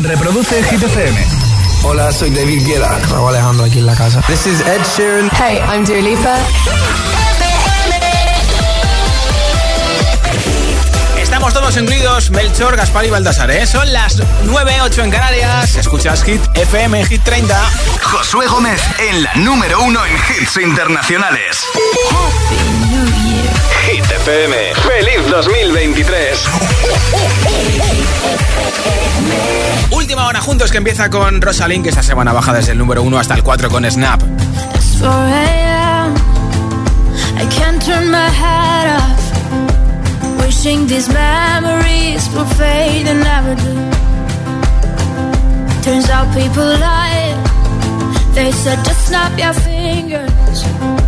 Reproduce Hit FM. Hola, soy David Guetta. Raúl Alejandro aquí en la casa. This is Ed Sheeran. Hey, I'm Dua Lipa. Estamos todos incluidos, Melchor, Gaspar y Baltasar, ¿eh? Son las 9.08 en Canarias. Escuchas Hit FM, Hit 30. Josué Gómez en la número uno en hits internacionales. FM. ¡Feliz 2023! Última hora juntos que empieza con Rosalind, que esta semana baja desde el número 1 hasta el 4 con Snap. It's 4 a.m. I can't turn my head off. Wishing these memories will fade and never do. Turns out people lie. They said just snap your fingers.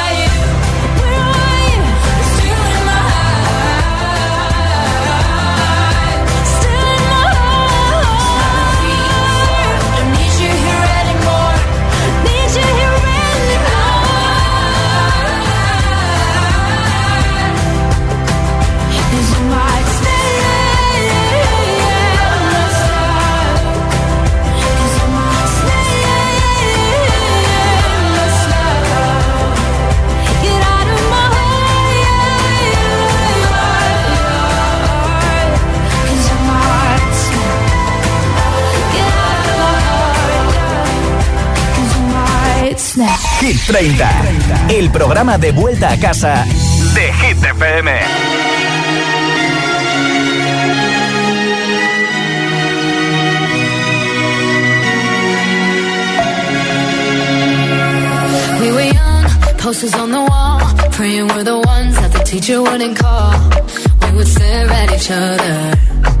snap. Hit 30. El programa de vuelta a casa de Hit FM. We were young, posters on the wall, praying we're the ones that the teacher wouldn't call. We would stare at each other,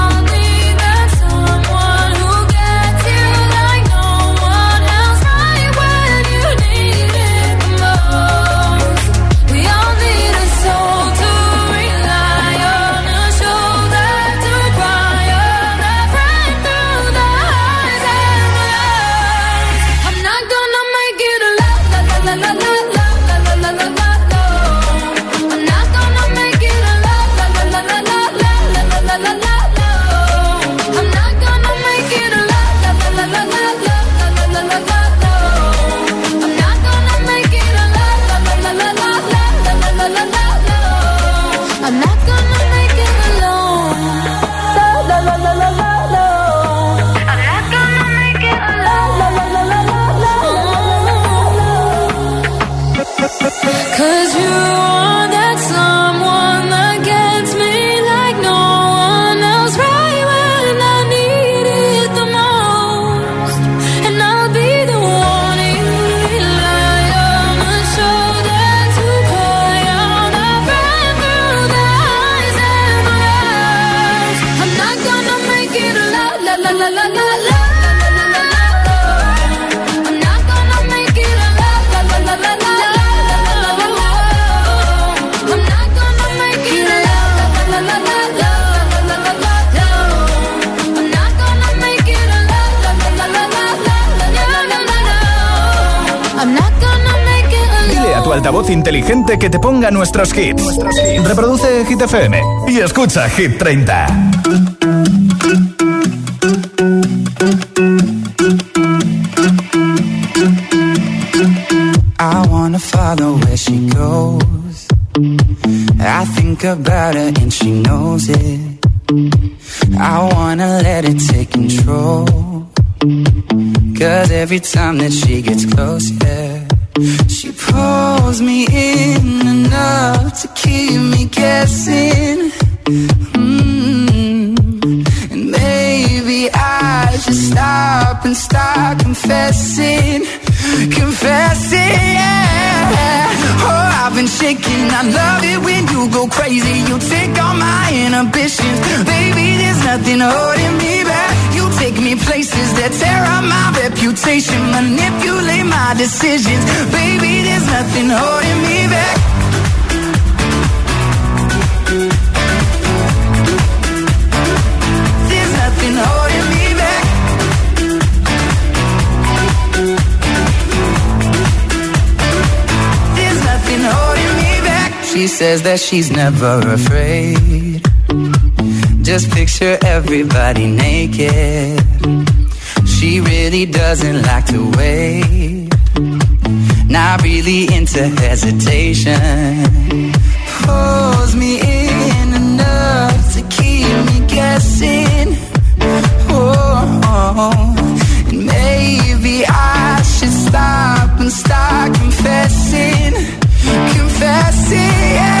que te ponga nuestros hits. Reproduce Hit FM y escucha Hit 30. I wanna follow where she goes. I think about her and she knows it. I wanna let it take control. Cause every time that she gets nothing holding me back. There's nothing holding me back. There's nothing holding me back. She says that she's never afraid. Just picture everybody naked. She really doesn't like to wait. Not really into hesitation. Pulls me in enough to keep me guessing. Oh, and maybe I should stop and start confessing, confessing. Yeah.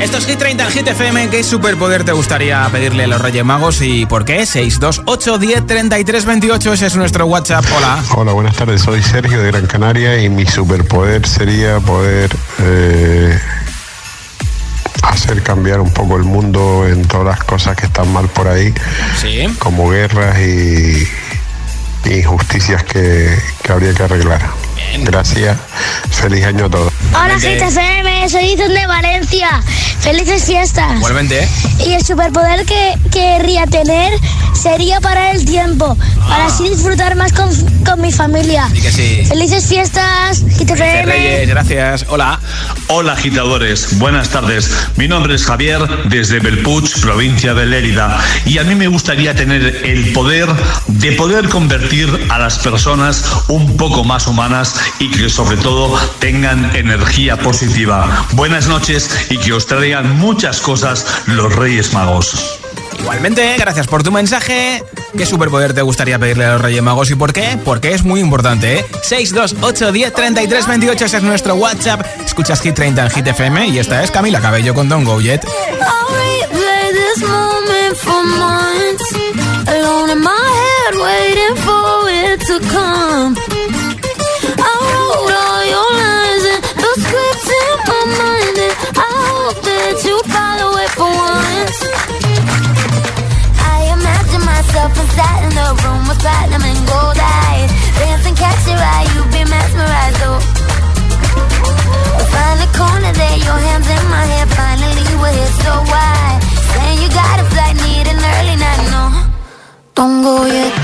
Esto es Hit 30 en Hit FM. ¿Qué superpoder te gustaría pedirle a los Reyes Magos y por qué? 628 10 33 28. Ese es nuestro WhatsApp. Hola. Hola, buenas tardes. Soy Sergio de Gran Canaria y mi superpoder sería poder eh, hacer cambiar un poco el mundo en todas las cosas que están mal por ahí, Sí. como guerras y y injusticias que, que habría que arreglar. Gracias. Feliz año a todos. Hola, gente FM, soy Ethan de Valencia. Felices fiestas. Igualmente. Y el superpoder que querría tener sería parar el tiempo, para así disfrutar más con, con mi familia. Y que sí. Felices fiestas, Felices. Reyes, gracias. Hola. Hola agitadores, buenas tardes. Mi nombre es Javier desde Belpuig, provincia de Lérida, y a mí me gustaría tener el poder de poder convertir a las personas un poco más humanas y que sobre todo tengan energía positiva. Buenas noches y que os traigan muchas cosas los Reyes Magos. Igualmente, gracias por tu mensaje. ¿Qué superpoder te gustaría pedirle a los Reyes Magos y por qué? Porque es muy importante, ¿eh? 628 10 33 28 ese es nuestro WhatsApp. Escuchas Hit 30 en Hit FM y esta es Camila Cabello con Don Go Jet. I'll replay this moment for months. Alone in my head, my head finally we're here, so why? Saying you gotta fly need an early night, no. Don't go yet.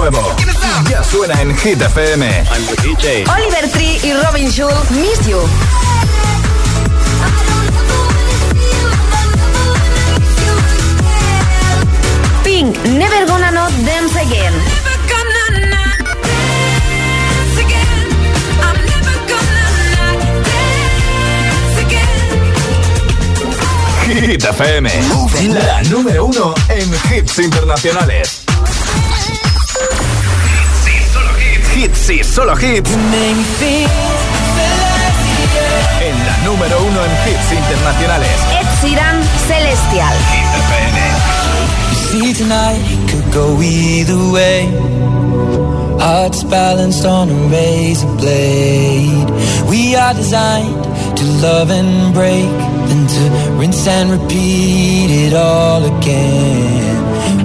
nuevo. Ya suena en Hit FM. I'm the DJ. Oliver Tree y Robin Schulz, Miss You. Pink, Never Gonna Not Dance Again. Hit FM, la número uno en hits internacionales. hits y solo hits. En la número uno en hits internacionales. Ed Celestial. balanced on a razor blade. We are designed to love and break, to rinse and repeat it all again.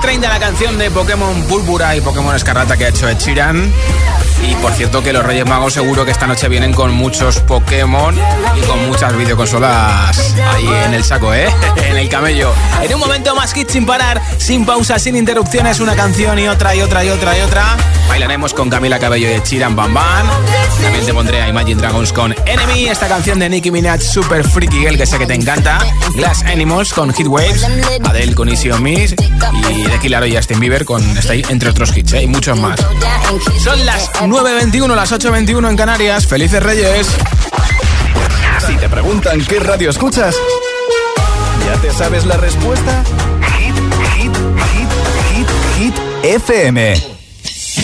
6 de Hit 30 la canción de Pokémon Púrpura y Pokémon Escarlata que ha hecho Ed. Y por cierto que los Reyes Magos seguro que esta noche vienen con muchos Pokémon y con muchas videoconsolas ahí en el saco, ¿eh? en el camello. En un momento más hit sin parar, sin pausa, sin interrupciones, una canción y otra y otra y otra y otra. Bailaremos con Camila Cabello y Ed Sheeran Bam Bam. También te pondré a Imagine Dragons con Enemy, esta canción de Nicki Minaj Super Freaky Girl que sé que te encanta. Glass Animals con Hit Waves, Adele con Easy on Me y de Killaro y Justin Bieber con Stay, entre otros hits, ¿eh? y muchos más. Son las 9.21, las 8.21 en Canarias. ¡Felices Reyes! Si te preguntan qué radio escuchas, ¿ya te sabes la respuesta? Hit, hit, hit, hit, hit, FM.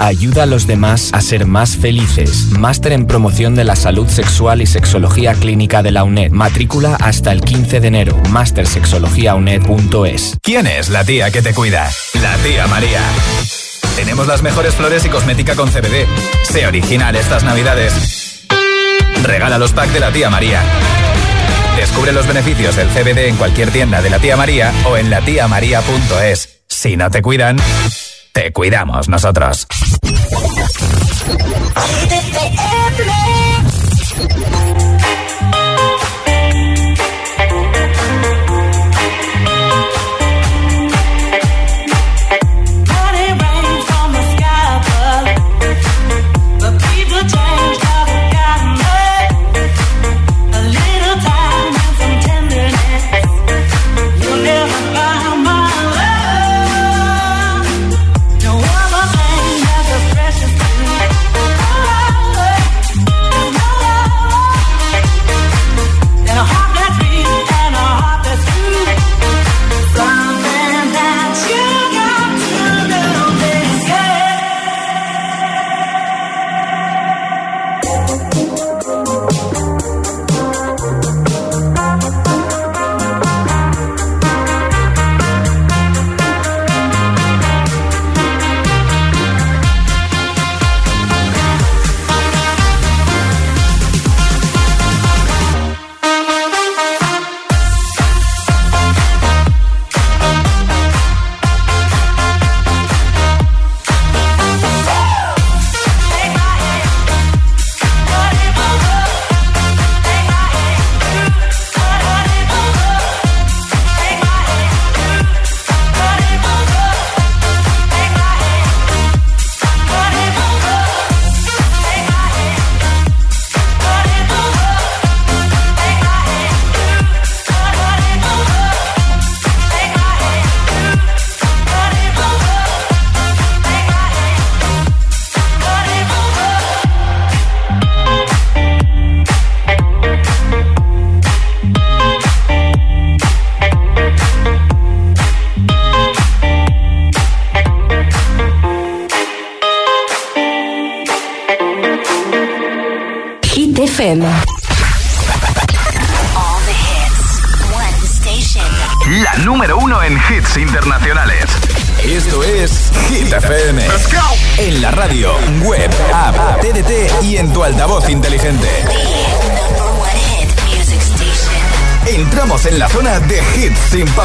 Ayuda a los demás a ser más felices. Máster en promoción de la salud sexual y sexología clínica de la UNED. Matrícula hasta el 15 de enero. Mastersexologiauned.es. ¿Quién es la tía que te cuida? La tía María. Tenemos las mejores flores y cosmética con CBD. Sé original estas navidades. Regala los packs de la tía María. Descubre los beneficios del CBD en cualquier tienda de la tía María o en latiamaría.es. Si no te cuidan, cuidamos nosotros.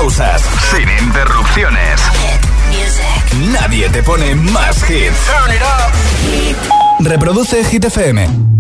pausas, sin interrupciones. Nadie te pone más hits. Reproduce Hit FM.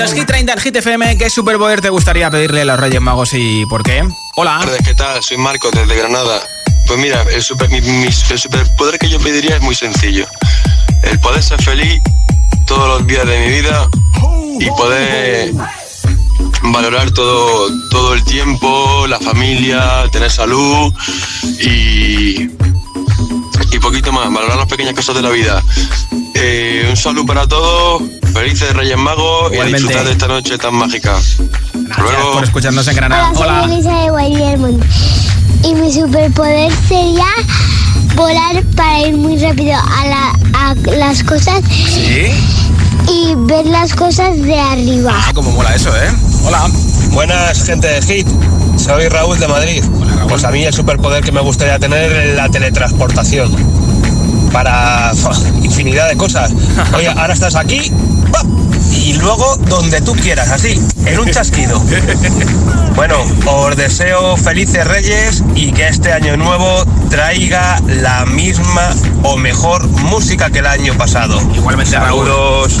Hit FM, ¿qué superpoder te gustaría pedirle a los Reyes Magos y por qué? Hola. ¿Qué tal? Soy Marco desde Granada. Pues mira, el, superpoder que yo pediría es muy sencillo. El poder ser feliz todos los días de mi vida y poder valorar todo, todo el tiempo, la familia, tener salud y, y poquito más, valorar las pequeñas cosas de la vida. Eh, un saludo para todos Felices Reyes Magos y a disfrutar de esta noche tan mágica. Gracias por escucharnos en Granada. Hola, soy Elisa de Y mi superpoder sería volar para ir muy rápido a, a las cosas. ¿Sí? Y ver las cosas de arriba. Ah, como mola eso, ¿eh? Hola. Buenas, gente de Hit. Soy Raúl de Madrid. Pues a mí el superpoder que me gustaría tener es la teletransportación. Para infinidad de cosas. Oye, ahora estás aquí y luego donde tú quieras, así, en un chasquido. Bueno, os deseo felices reyes y que este año nuevo traiga la misma o mejor música que el año pasado. Igualmente, Saludos.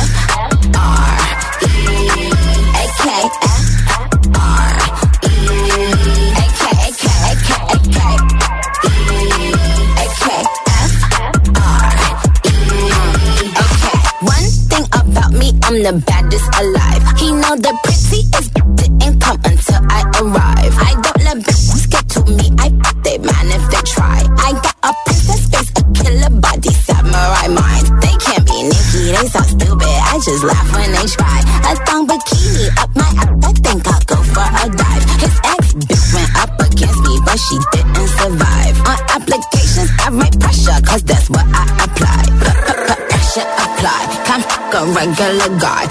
One thing about me, I'm the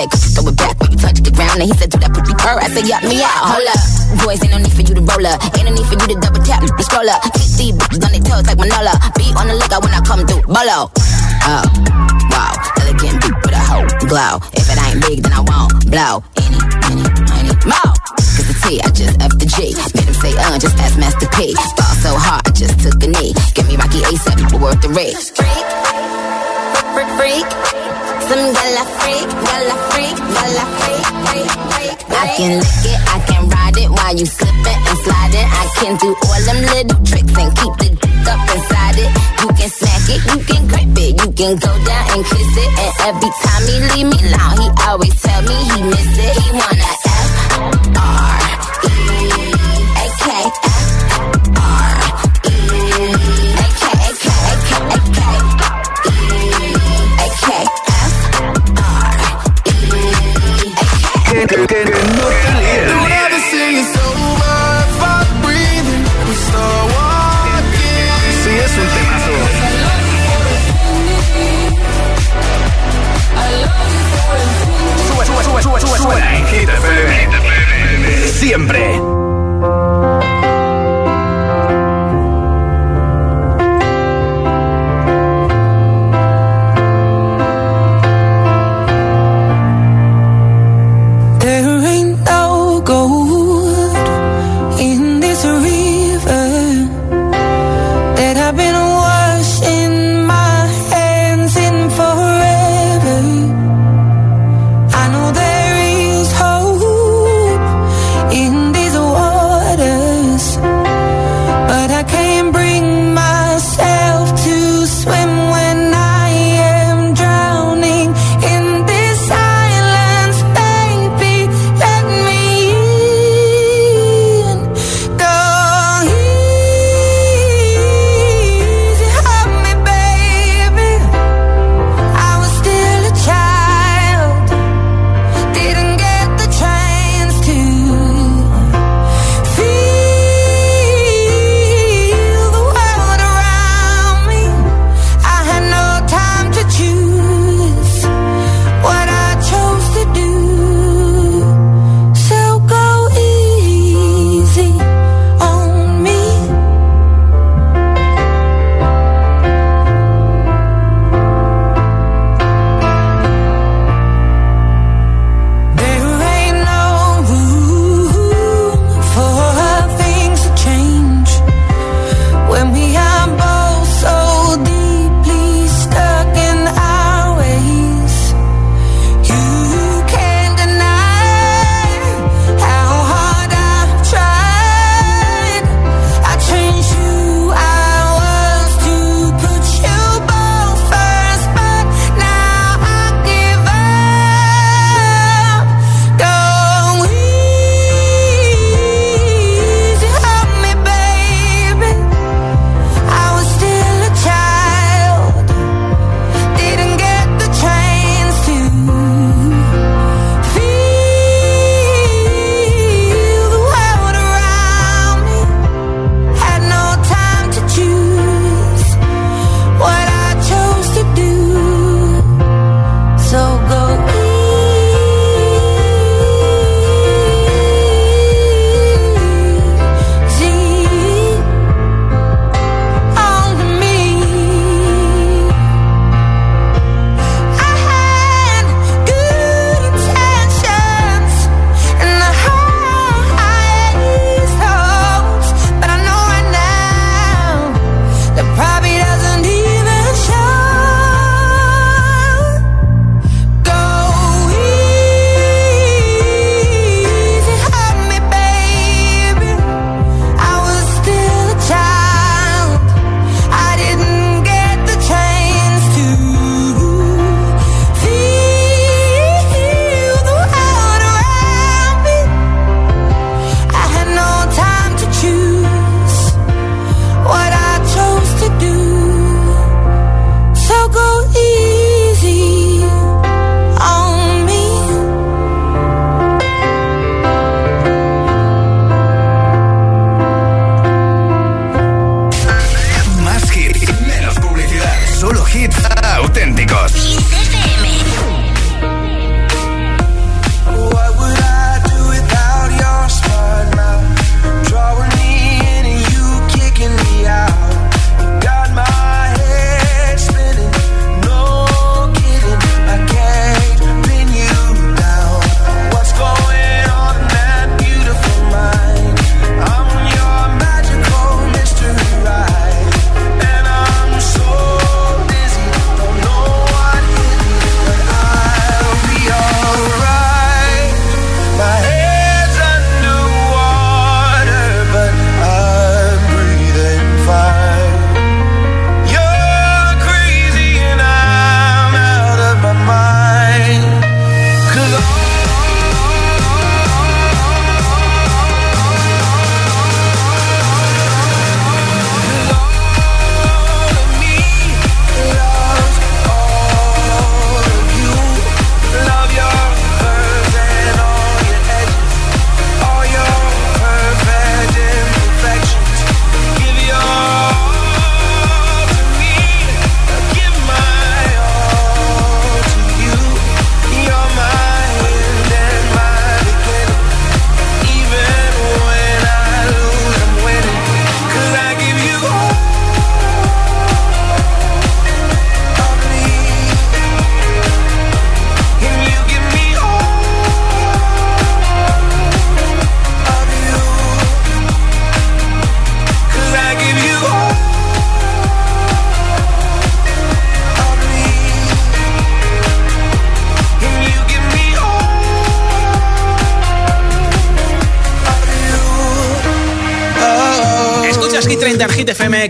Said, throw it back when you touch the ground. And he said, do that pussy purr. I said, yup me out. Hold up boys, ain't no need for you to roll up. Ain't no need for you to double tap and scroll up. Keep these bitches on their toes like Manola. Be on the lookout when I come through. Bolo. Oh, wow. Elegant beat with a hoe glow. If it ain't big, then I won't blow. Any, any, any more. Cause the T, I just F the G. Made him say, uh, just ask Master P. Ball so hard, I just took a knee. Give me Rocky ASAP, worth the risk. Freak, freak, freak. Some gala freak, gala freak, I can lick it, I can ride it while you slipping and sliding. I can do all them little tricks and keep the dick up inside it. You can smack it, you can grip it, you can go down and kiss it. And every time he leave me alone, he always tell me he miss it. He wanna F siempre.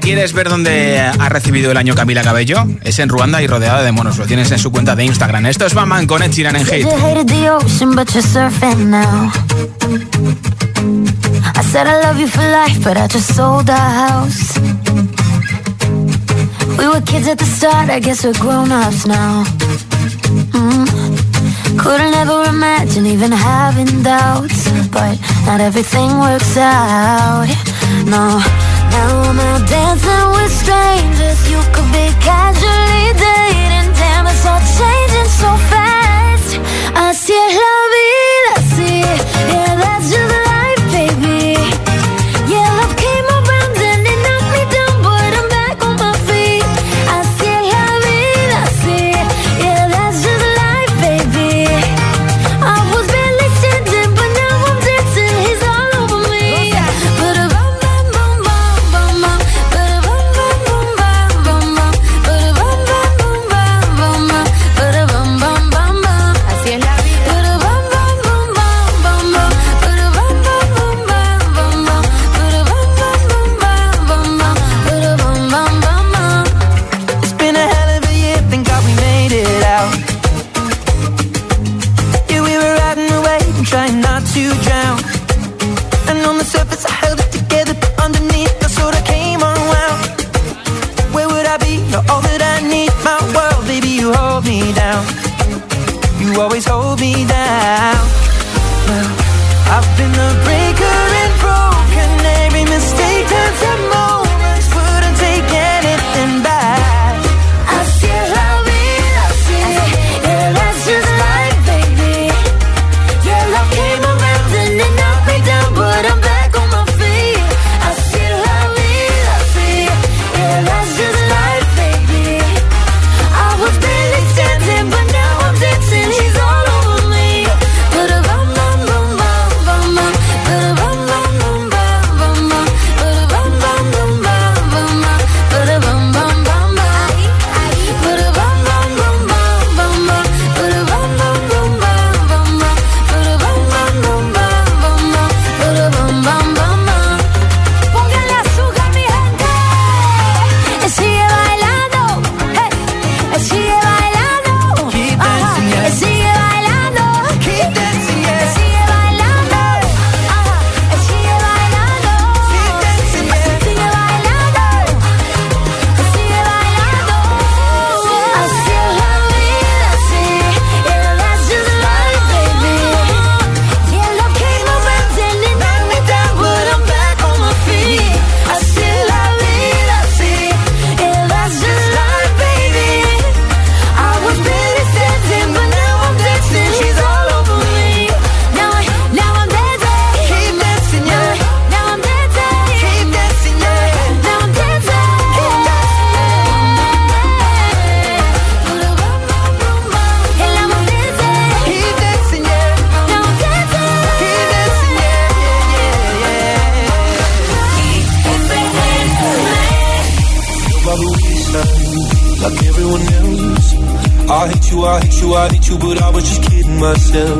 ¿quieres ver dónde ha recibido el año Camila Cabello? Es en Ruanda y rodeada de monos. Lo tienes en su cuenta de Instagram. Esto es Maman con Ed Sheeran en Hate. We were kids at the start, I guess we're grown-ups now. Mm. Couldn't ever imagine even having doubts, but not everything works out. No. Now I'm dancing with strangers. You could be casually dating. Damn, it's all changing so fast. I still love you myself.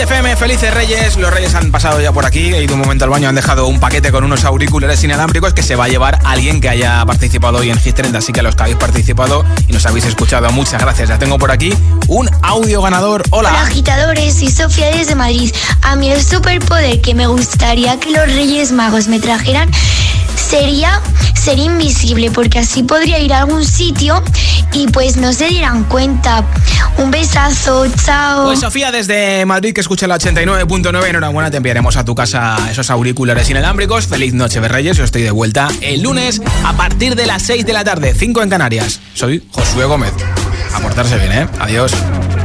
FM, felices Reyes. Los Reyes han pasado ya por aquí. He ido un momento al baño, han dejado un paquete con unos auriculares inalámbricos que se va a llevar alguien que haya participado hoy en Hit 30. Así que a los que habéis participado y nos habéis escuchado, muchas gracias. Ya tengo por aquí un audio ganador. Hola. Hola agitadores, soy Sofía desde Madrid. A mí el superpoder que me gustaría que los Reyes Magos me trajeran sería ser invisible, porque así podría ir a algún sitio y pues no se dieran cuenta. Un besazo, chao. Pues Sofía desde Madrid que escucha la 89.9, enhorabuena, te enviaremos a tu casa esos auriculares inalámbricos. Feliz noche de Reyes, yo estoy de vuelta el lunes a partir de las 6 de la tarde, 5 en Canarias. Soy Josué Gómez. A portarse bien, ¿eh? Adiós.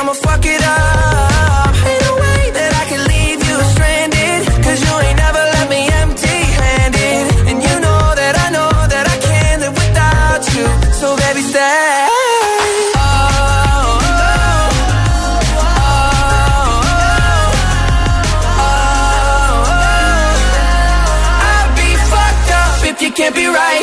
I'ma fuck it up. Ain't no way that I can leave you stranded. Cause you ain't never left me empty handed. And you know that I know that I can't live without you. So baby, stay. Can't be right